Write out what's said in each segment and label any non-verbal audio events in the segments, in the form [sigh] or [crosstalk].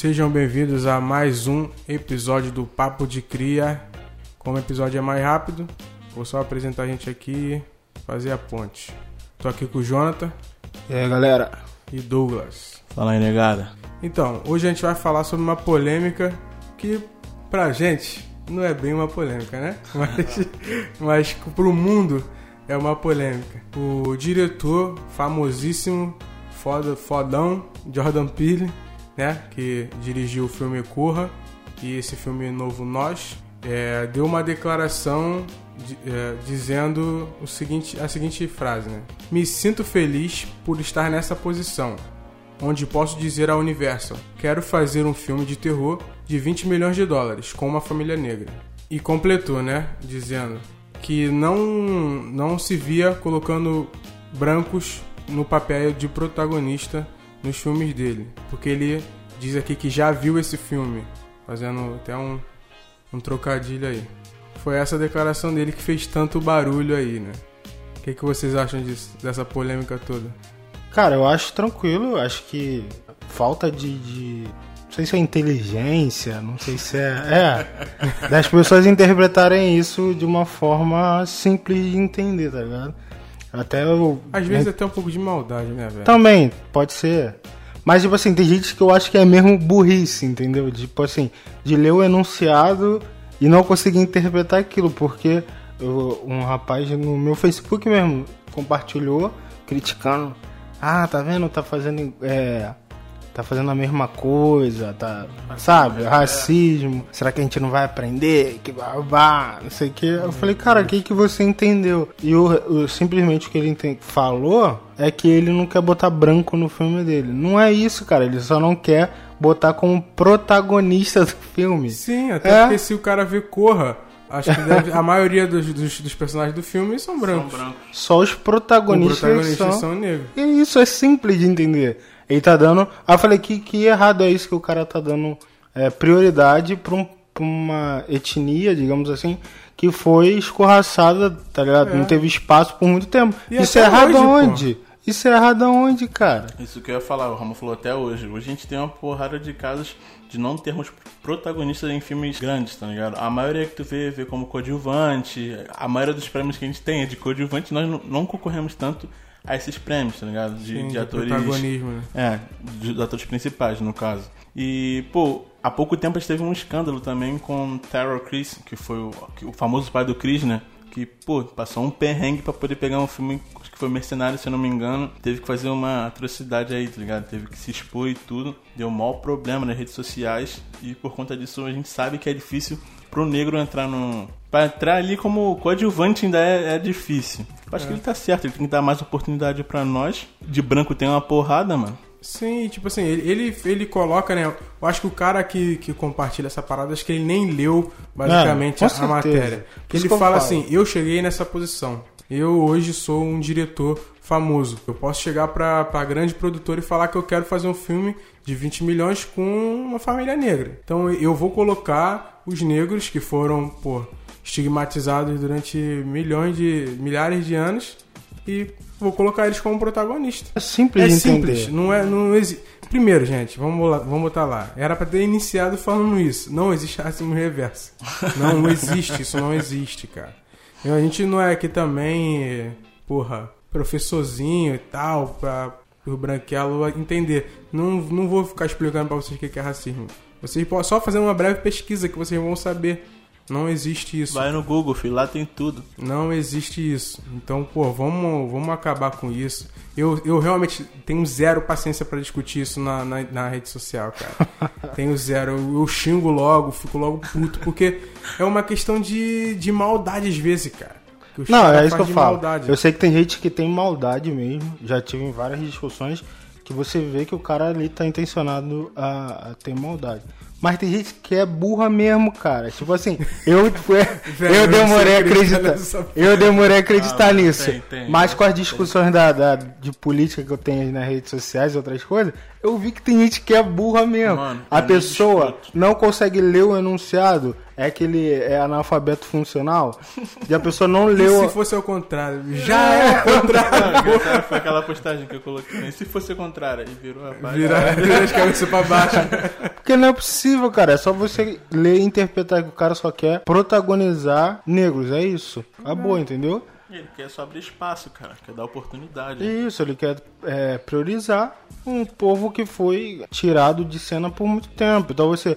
Sejam bem-vindos a mais um episódio do Papo de Cria. Como o episódio é mais rápido, vou só apresentar a gente aqui e fazer a ponte. Tô aqui com o Jonathan E aí, galera? e Douglas. Fala aí, negada. Então, hoje a gente vai falar sobre uma polêmica que pra gente não é bem uma polêmica, né? [laughs] Mas, mas pro mundo é uma polêmica. O diretor famosíssimo, foda, fodão, Jordan Peele, né? Que dirigiu o filme Corra e esse filme novo Nós, é, deu uma declaração de- é, dizendo o seguinte, a seguinte frase, né? Me sinto feliz por estar nessa posição onde posso dizer ao Universal: quero fazer um filme de terror de 20 milhões de dólares com uma família negra. E completou, né? Dizendo que não, não se via colocando brancos no papel de protagonista nos filmes dele. Porque ele diz aqui que já viu esse filme, fazendo até um, um trocadilho aí. Foi essa declaração dele que fez tanto barulho aí, né? O que, que vocês acham disso, dessa polêmica toda? Cara, eu acho tranquilo, acho que falta de, de- Não sei se é inteligência, não sei se é. É. Das pessoas interpretarem isso de uma forma simples de entender, tá ligado? Até eu. Às vezes até um pouco de maldade, né, velho? Também, pode ser. Mas, tipo assim, tem gente que eu acho que é mesmo burrice, entendeu? Tipo assim, de ler o enunciado e não conseguir interpretar aquilo, porque eu- um rapaz no meu Facebook mesmo compartilhou, criticando. Ah, tá vendo? Tá fazendo. É, tá fazendo a mesma coisa, tá. Sabe? Racismo. Será que a gente não vai aprender? Que babá, não sei o que. Eu falei, cara, o que, que você entendeu? E o, o- simplesmente o que ele falou é que ele não quer botar branco no filme dele. Não é isso, cara. Ele só não quer botar como protagonista do filme. Sim, até É. porque se o cara vê Corra, acho que deve- a maioria dos, dos, dos personagens do filme são brancos. Só os Os protagonistas, protagonistas são... são negros. E isso é simples de entender. Ele tá dando. Aí eu falei que, que errado é isso que o cara tá dando é, prioridade pra, um- pra uma etnia, digamos assim, que foi escorraçada, tá ligado? É. Não teve espaço por muito tempo. E isso é errado hoje, pô. aonde? Isso é errado aonde, cara? Isso que eu ia falar, o Ramon falou até hoje. Hoje a gente tem uma porrada de casos de não termos protagonistas em filmes grandes, tá ligado? A maioria que tu vê, vê como coadjuvante. A maioria dos prêmios que a gente tem é de coadjuvante, nós não, não concorremos tanto a esses prêmios, tá ligado? De, Sim, de de atores. protagonismo, né? É, de- dos atores principais, no caso. E, pô, há pouco tempo a gente teve um escândalo também com Terror Chris, que foi o, o famoso pai do Chris, né? Que, pô, passou um perrengue pra poder pegar um filme, que foi Mercenário, se eu não me engano. Teve que fazer uma atrocidade aí, tá ligado? Teve que se expor e tudo. Deu um maior problema nas redes sociais. E por conta disso a gente sabe que é difícil pro negro entrar no. Pra entrar ali como coadjuvante ainda é, é difícil. Eu acho que ele tá certo, ele tem que dar mais oportunidade pra nós. De branco tem uma porrada, mano. Sim, tipo assim, ele, ele, ele coloca, né? Eu acho que o cara que, que compartilha essa parada, acho que ele nem leu basicamente É, a, a matéria. Porque ele fala assim: eu cheguei nessa posição. Eu hoje sou um diretor famoso. Eu posso chegar pra, pra grande produtora e falar que eu quero fazer um filme de 20 milhões com uma família negra. Então eu vou colocar os negros que foram, pô, estigmatizados durante milhões de. milhares de anos e vou colocar eles como protagonista. É simples É simples, entender. não é, não exi... Primeiro, gente, vamos lá, vamos botar lá. Era pra ter iniciado falando isso. Não existe racismo reverso. Não [laughs] existe, isso não existe, cara. A gente não é aqui também, porra, professorzinho e tal, pra o branquelo entender. Não, não vou ficar explicando pra vocês o que é racismo. Vocês podem só fazer uma breve pesquisa que vocês vão saber. Não existe isso. Vai no Google, filho, lá tem tudo. Não existe isso. Então, pô, vamos, vamos acabar com isso. Eu, eu realmente tenho zero paciência pra discutir isso na, na, na rede social, cara. [laughs] tenho zero. Eu, eu xingo logo, fico logo puto, porque é uma questão de, de maldade às vezes, cara. Não, é isso que eu falo. Maldade. Eu sei que tem gente que tem maldade mesmo. Já tive em várias discussões que você vê que o cara ali tá intencionado a, a ter maldade. Mas tem gente que é burra mesmo, cara. Tipo assim, eu, [laughs] eu demorei a acreditar. Eu demorei a acreditar Ah, nisso. tem, tem. Mas com as discussões da, da- de política que eu tenho nas redes sociais e outras coisas, eu vi que tem gente que é burra mesmo. Mano, a pessoa não consegue ler o enunciado, é aquele é analfabeto funcional. E a pessoa não E leu. se fosse ao contrário? Já é o contrário. Foi aquela postagem que eu coloquei. E se fosse o contrário, aí virou a página. Virar vira as cabeças pra baixo. Porque não é possível, cara. É só você ler e interpretar que o cara só quer protagonizar negros. É isso. Acabou, entendeu? Ele quer só abrir espaço, cara. Quer dar oportunidade. Isso, ele quer é, priorizar um povo que foi tirado de cena por muito tempo. Então você,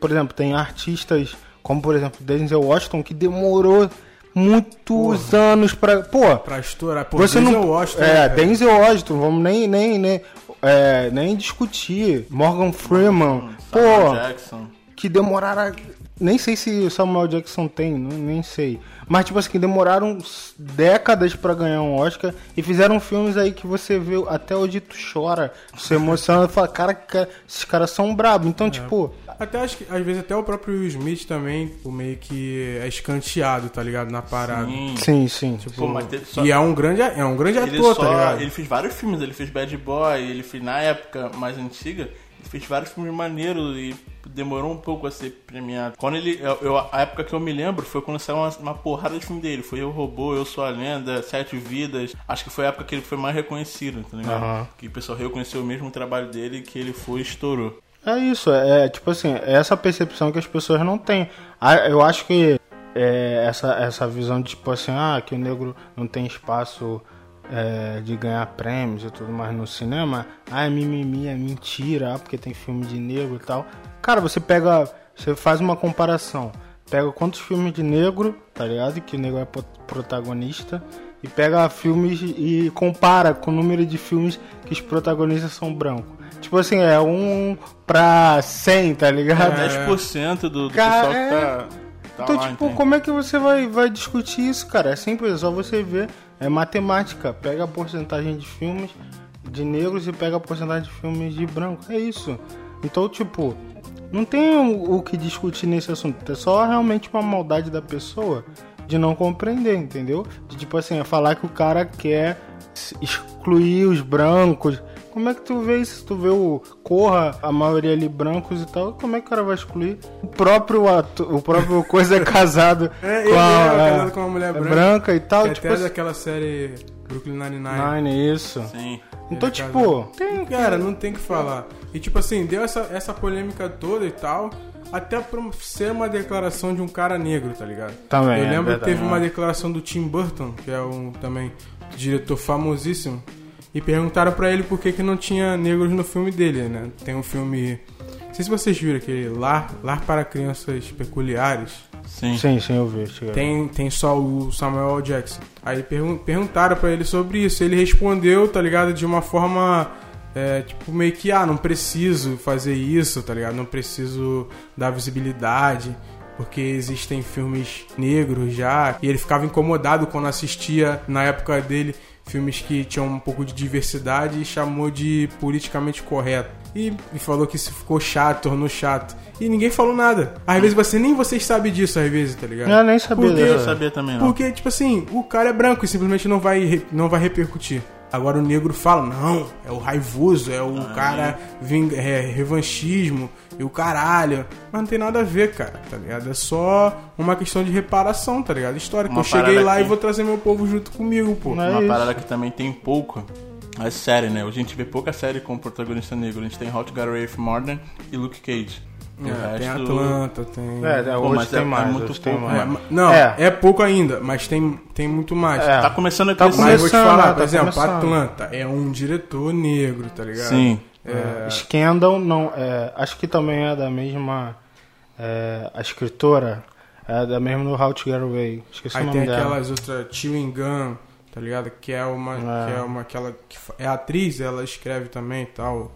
por exemplo, tem artistas como, por exemplo, Denzel Washington, que demorou muitos anos pra. Pô, Pra estourar. Pô, você Denzel não. Washington, é, cara. Denzel Washington, vamos nem, nem, nem, é, nem discutir. Morgan Freeman. Pô, Samuel Jackson. que demoraram. Nem sei se o Samuel Jackson tem, não- nem sei. Mas, tipo assim, que demoraram décadas pra ganhar um Oscar e fizeram filmes aí que você vê até hoje tu chora, se emociona e fala, cara, que- esses caras são brabos. Então, tipo, Até acho que, às vezes, até o próprio Will Smith também, o meio que é escanteado, tá ligado? Na parada. Sim. sim, sim. Tipo, Pô, só- E é um grande, é um grande Ele, ator, só, tá ligado? ele fez vários filmes, ele fez Bad Boy, ele fez na época mais antiga, ele fez vários filmes maneiros e demorou um pouco a ser premiado. Quando ele. Eu, eu- a época que eu me lembro foi quando saiu uma, uma porrada de filme dele. Foi Eu Robô, Eu Sou a Lenda, Sete Vidas. Acho que foi a época que ele foi mais reconhecido, tá ligado? Aham. Que o pessoal reconheceu mesmo o trabalho dele que ele foi e estourou. É isso, é tipo assim, é essa percepção que as pessoas não têm. Eu acho que é, essa, essa visão de tipo assim, ah, que o negro não tem espaço é, de ganhar prêmios e tudo mais no cinema, ah, é mimimi, é mentira, ah, porque tem filme de negro e tal. Cara, você pega, você faz uma comparação, pega quantos filmes de negro, tá ligado? Que o negro é pro- protagonista, e pega filmes e compara com o número de filmes que os protagonistas são brancos. Tipo assim, é um pra 100, tá ligado? 10% do, do Cara, pessoal que tá. tá Então, lá, tipo, entende? como é que você vai, vai discutir isso, cara? É simples, é só você ver. É matemática. Pega a porcentagem de filmes de negros e pega a porcentagem de filmes de brancos. É isso. Então, tipo, não tem o, o que discutir nesse assunto. É só realmente uma maldade da pessoa de não compreender, entendeu? De, tipo assim, é falar que o cara quer excluir os brancos. Como é que tu vê isso? Tu vê o Corra, a maioria ali brancos e tal, como é que o cara vai excluir? O próprio ato, o próprio [laughs] coisa é casado É, com ele a, é é, casado com uma mulher é branca. branca e tal, Que tipo até assim, daquela série Brooklyn Nine-Nine. Nine, isso. Sim. Então, é tipo, tem Cara, não tem o que falar. E tipo assim, deu essa, essa polêmica toda e tal, até pra ser uma declaração de um cara negro, tá ligado? Também, Eu é lembro que verdade. teve uma declaração do Tim Burton, que é um também diretor famosíssimo, e perguntaram pra ele por que, que não tinha negros no filme dele, né? Tem um filme. Não sei se vocês viram aquele Lar, Lar para Crianças Peculiares. Sim. Sim, sim, eu vi. Tem, tem só o Samuel L. Jackson. Aí pergun perguntaram pra ele sobre isso. Ele respondeu, tá ligado? De uma forma. é, tipo, meio que, ah, não preciso fazer isso, tá ligado? Não preciso dar visibilidade. Porque existem filmes negros já. E ele ficava incomodado quando assistia, na época dele, filmes que tinham um pouco de diversidade e chamou de politicamente correto. E, e falou que isso ficou chato, tornou chato. E ninguém falou nada. Às vezes você nem vocês sabem disso, às vezes, tá ligado? Eu nem sabia Porque- Eu sabia também, não. Porque, tipo assim, o cara é branco e simplesmente não vai, não vai repercutir. Agora o negro fala, não, é o raivoso, é o cara ving, é, revanchismo e o caralho. Mas não tem nada a ver, cara, tá ligado? É só uma questão de reparação, tá ligado? Histórica. Uma Eu cheguei lá e que- vou trazer meu povo junto comigo, pô. Não é Uma isso. parada que também tem pouco é série, né? Hoje a gente vê pouca série com protagonista negro. A gente tem Get Away with Murder e Luke Cage. O É, tem resto- Atlanta, tem. É, é, Pô, hoje mas tem é- é mais. muito pouco, mais. É, ma- não, É. é. pouco ainda, mas tem, tem muito mais. É. Tá começando a Tá crescer. Mas vou te falar, tá por exemplo, começando. Atlanta é um diretor negro, tá ligado? Sim. É, Scandal não é, acho que também é da mesma é, a escritora é da mesma no How to Get Away esqueci o Aí nome tem dela aquelas outras Chewing Gun, tá ligado? Que é uma. É. Que é uma aquela. Que é atriz, ela escreve também e tal,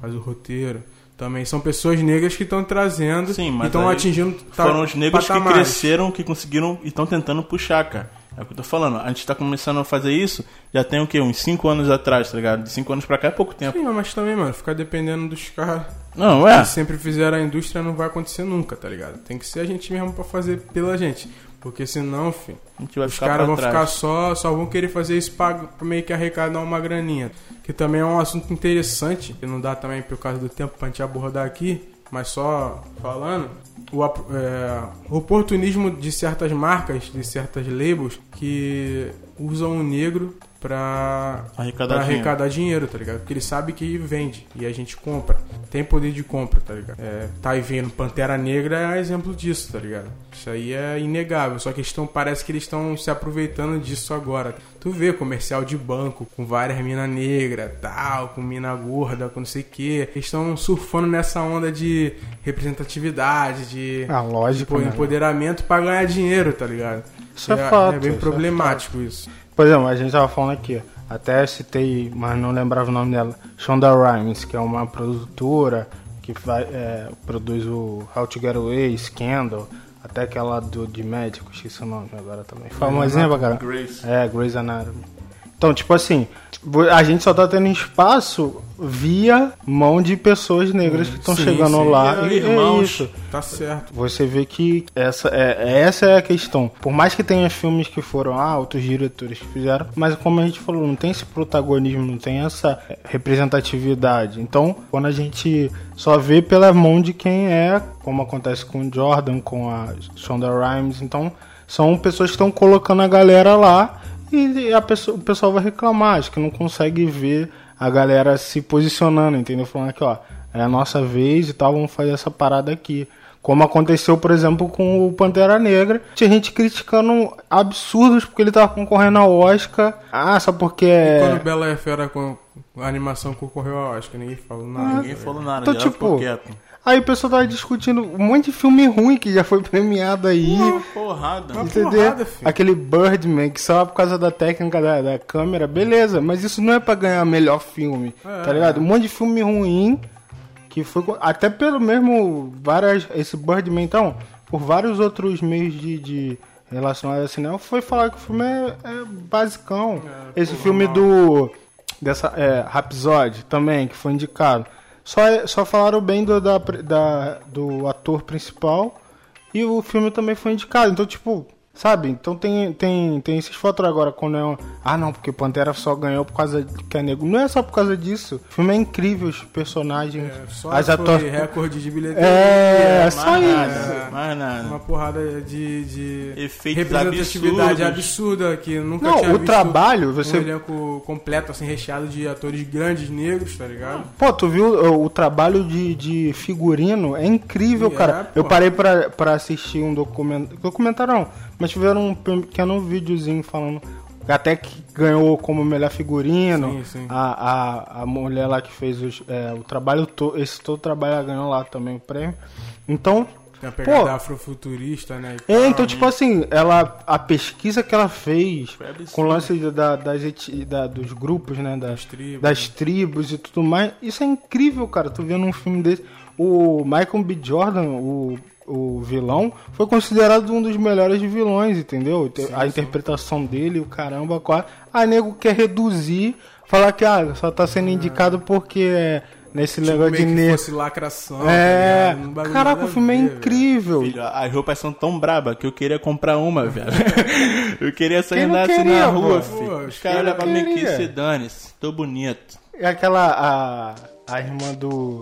faz o roteiro. Também são pessoas negras que estão trazendo Sim, e mas estão atingindo. Foram os negros que patamares. cresceram, que conseguiram e estão tentando puxar, cara. É o que eu tô falando. A gente tá começando a fazer isso já tem o quê? Uns 5 anos atrás, tá ligado? De 5 anos pra cá é pouco tempo. Sim, mas também, mano, ficar dependendo dos caras Não, é. que sempre fizeram a indústria não vai acontecer nunca, tá ligado? Tem que ser a gente mesmo pra fazer pela gente. Porque senão, filho, os caras vão trás. ficar só, só vão querer fazer isso pra, pra meio que arrecadar uma graninha. Que também é um assunto interessante, que não dá também por causa do tempo pra gente abordar aqui, mas só falando, o, é, o oportunismo de certas marcas, de certas labels que usam o negro pra, Arrecadar pra dinheiro. arrecadar dinheiro, tá ligado? Porque ele sabe que vende e a gente compra. Tem poder de compra, tá ligado? É, tá aí vendo Pantera Negra é exemplo disso, tá ligado? Isso aí é inegável. Só que eles tão, parece que eles estão se aproveitando disso agora. Tu vê comercial de banco com várias mina negra, tal, com mina gorda, com não sei o que. Eles estão surfando nessa onda de representatividade, de Ah, lógico, pô, né? empoderamento pra ganhar dinheiro, tá ligado? Isso é fato, É bem isso é problemático isso. Por exemplo, a gente tava falando aqui, até citei, mas não lembrava o nome dela, Shonda Rhimes, que é uma produtora que vai, é, produz o How to Get Away, Scandal, até aquela do, de médico, esqueci o nome agora também. Famosinha pra caramba. Grace. É, Grey's Anatomy. Então, tipo assim, a gente só tá tendo espaço via mão de pessoas negras que estão chegando sim. lá. É, E é irmãos. isso. Tá certo. Você vê que essa é, essa é a questão. Por mais que tenha filmes que foram ah, outros diretores que fizeram, mas como a gente falou, não tem esse protagonismo, não tem essa representatividade. Então, quando a gente só vê pela mão de quem é, como acontece com o Jordan, com a Shonda Rhimes, então são pessoas que estão colocando a galera lá e a pessoa, o pessoal vai reclamar, acho que não consegue ver a galera se posicionando, entendeu? Falando aqui, ó, é a nossa vez e tal, vamos fazer essa parada aqui. Como aconteceu, por exemplo, com o Pantera Negra. Tinha gente criticando absurdos porque ele tava concorrendo ao Oscar. Ah, só porque E quando é. Bela e Fera com a animação concorreu ao Oscar, ninguém falou nada. Ninguém falou nada, Então, tipo, ficou quieto. Aí o pessoal tava discutindo um monte de filme ruim que já foi [laughs] premiado aí. Uma porrada. Uma Entendeu? porrada, filho. Aquele Birdman, que só por causa da técnica da, da câmera, beleza, mas isso não é pra ganhar melhor filme, É. tá ligado? Um monte de filme ruim, que foi. Até pelo mesmo. várias Esse Birdman, então, por vários outros meios de. de relacionados a cinema, foi falar que o filme é, é basicão. É, esse filme do. Dessa. É, Rhapsody também, que foi indicado. Só, só falaram bem do, da, da- do ator principal. E o filme também foi indicado. Então, tipo, sabe? Então tem, tem, tem esses fatores agora. Quando é um, Ah, não, porque Pantera só ganhou por causa de que é negro. Não é só por causa disso. O filme é incrível, os personagens, É, só as atuações. recorde de bilheteria. É, mais só nada, isso. mais nada. Uma porrada de, de Efeitos representatividade absurdos. absurda que nunca Não, tinha o visto trabalho, você- um elenco completo, assim, recheado de atores grandes negros, tá ligado? Pô, tu viu o, o trabalho de, de figurino? É incrível, É, cara. pô. Eu parei pra, pra assistir um documentário. Documentário não, mas tiveram um pequeno videozinho falando. Até que ganhou como melhor figurino. Sim, sim. A, a, a mulher lá que fez os, é, o trabalho. Esse todo trabalho ela ganhou lá também o prêmio. Então. Tem a pegada Pô. afrofuturista, né? É, então, tipo assim, ela, a pesquisa que ela fez com o lance da, das da- dos grupos, né? Das, Das tribos. das tribos e tudo mais. Isso é incrível, cara. Tu vendo um filme desse. O Michael B. Jordan, o, o vilão, foi considerado um dos melhores vilões, entendeu? Sim, a sim. interpretação dele, o caramba, quase. A nego quer reduzir, falar que ah, só tá sendo indicado porque é nesse Tipo, negócio de meio que negro. fosse lacração. É, tá? Um caraca, o a filme é incrível. Filho, as roupas são tão braba que eu queria comprar uma, velho. [laughs] eu queria sair andar assim na rua, pô? filho. Pô, Os caras pra mim que se dane-se. Tô bonito. É aquela. A, a irmã do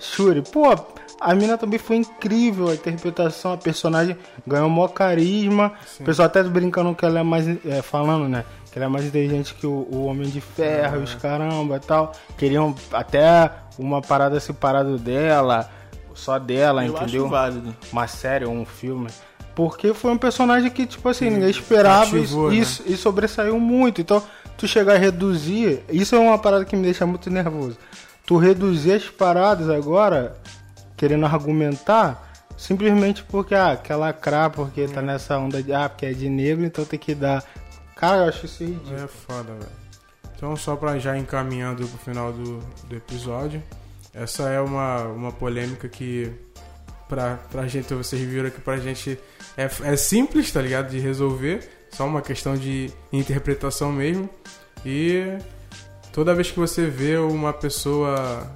Shuri. Pô, a mina também foi incrível. A interpretação, a personagem ganhou maior carisma. O pessoal até brincando que ela é mais. é, falando, né? Que ela é mais inteligente que o, o Homem de Ferro, os caramba e tal. Queriam até uma parada separada dela. Só dela, eu entendeu? acho válido. uma série ou um filme. Porque foi um personagem que, tipo assim, ninguém esperava cativou, e, né? e sobressaiu muito. Então, tu chegar a reduzir, isso é uma parada que me deixa muito nervoso. Tu reduzir as paradas agora, querendo argumentar, simplesmente porque, ah, quer lacrar, porque tá nessa onda de, ah, porque é de negro, então tem que dar. Cara, eu acho isso ridículo. É foda, velho. Então, só pra já encaminhando pro final do, do episódio, essa é uma, uma polêmica que, pra, pra gente, vocês viram aqui pra gente, é, é simples, tá ligado? De resolver, só uma questão de interpretação mesmo. E toda vez que você vê uma pessoa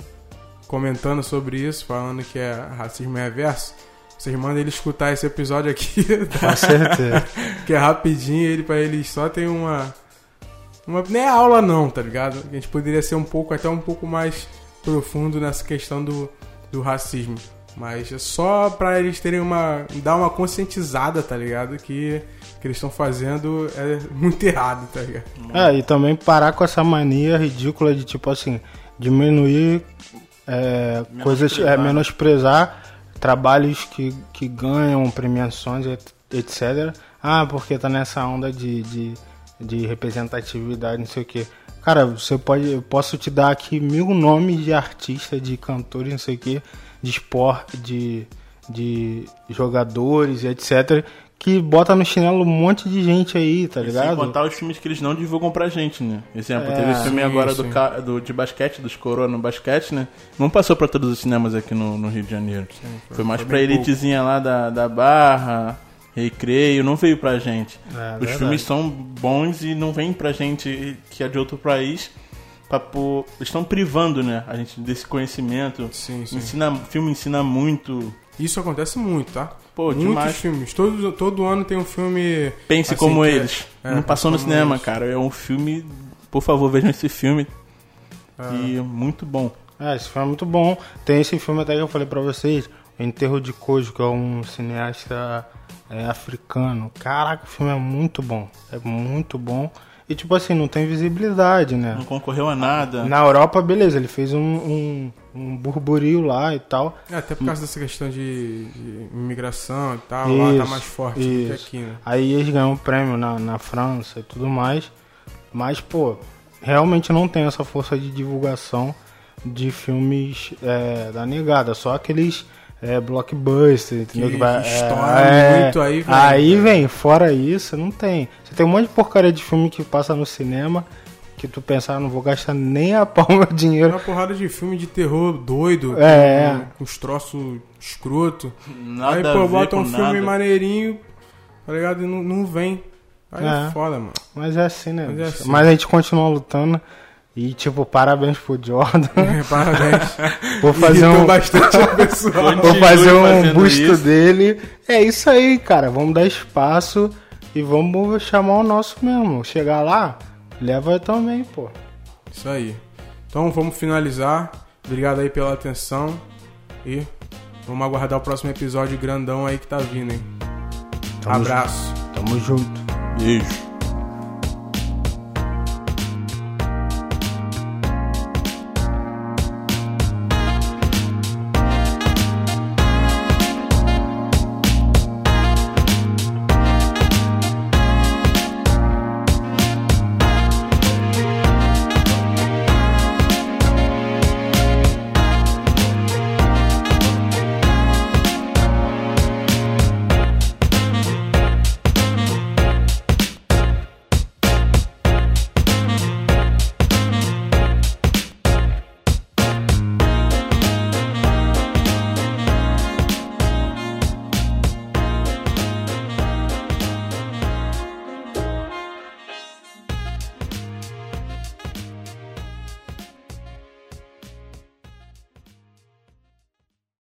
comentando sobre isso, falando que é racismo é reverso, vocês mandam ele escutar esse episódio aqui, [laughs] tá? Com certeza. que é rapidinho, ele para eles só tem uma uma não é aula não, tá ligado? A gente poderia ser um pouco até um pouco mais profundo nessa questão do, do racismo. Mas é só pra eles terem uma. dar uma conscientizada, tá ligado? Que o que eles estão fazendo é muito errado, tá ligado? É, e também parar com essa mania ridícula de, tipo assim, diminuir é, coisas, é, menosprezar trabalhos que, que ganham premiações, et- etc. Ah, porque tá nessa onda de, de, de representatividade, não sei o que. Cara, você pode, eu posso te dar aqui mil nomes de artistas, de cantores, não sei o que, de esporte, de, de jogadores, etc. Que bota no chinelo um monte de gente aí, tá Sem ligado? contar os filmes que eles não divulgam pra gente, né? Exemplo, É, teve esse filme sim, agora do, sim. ca- do- de basquete, dos Coroa no basquete, né? Não passou pra todos os cinemas aqui no, no Rio de Janeiro. foi, mais foi pra elitezinha lá da, da Barra, Recreio, não veio pra gente. É, os verdade. filmes são bons e não vem pra gente que é de outro país. Pra pôr... Eles estão privando, né? A gente desse conhecimento. Sim, sim. Ensina, o filme ensina muito. Isso acontece muito, tá? Pô, Muitos demais. filmes. Todo, todo ano tem um filme. Pense assim, como é- eles. é, não passou no cinema, eles. cara. É um filme. Por favor, vejam esse filme. E é muito bom. É, esse filme é muito bom. Tem esse filme até que eu falei pra vocês, Enterro de Kojo, que é um cineasta é, africano. Caraca, o filme é muito bom. É muito bom. E tipo assim, não tem visibilidade, né? Não concorreu a nada. Na Europa, beleza, ele fez um, um, um burburinho lá e tal. É, até por causa dessa questão de, de imigração e tal, lá tá Isso, mais forte do que isso. aqui, né? Aí eles ganham um prêmio na, na França e tudo mais. Mas, pô, realmente não tem essa força de divulgação de filmes é, da negada. Só aqueles é, blockbusters, entendeu? Que vai- estouram muito, aí vem. Aí vem, fora isso, não tem. Você tem um monte de porcaria de filme que passa no cinema que tu pensa, ah, não vou gastar nem a [laughs] pau meu Tem dinheiro. uma porrada de filme de terror doido, É. com, com os troços escroto. Nada aí, a pô, ver bota com um filme nada. maneirinho, tá ligado? E não, não vem. Aí é. É. foda, mano. Mas é assim, né? Mas é assim. Mas a gente continua lutando. E, tipo, parabéns pro Jordan. [laughs] Parabéns. [laughs] Vou fazer um. bastante pessoal. Vou fazer um busto isso. dele. É isso aí, cara. Vamos dar espaço e vamos chamar o nosso mesmo. Chegar lá, leva também, pô. Isso aí. Então vamos finalizar. Obrigado aí pela atenção. E vamos aguardar o próximo episódio grandão aí que tá vindo, hein? Tamo Abraço. Tamo junto. Beijo.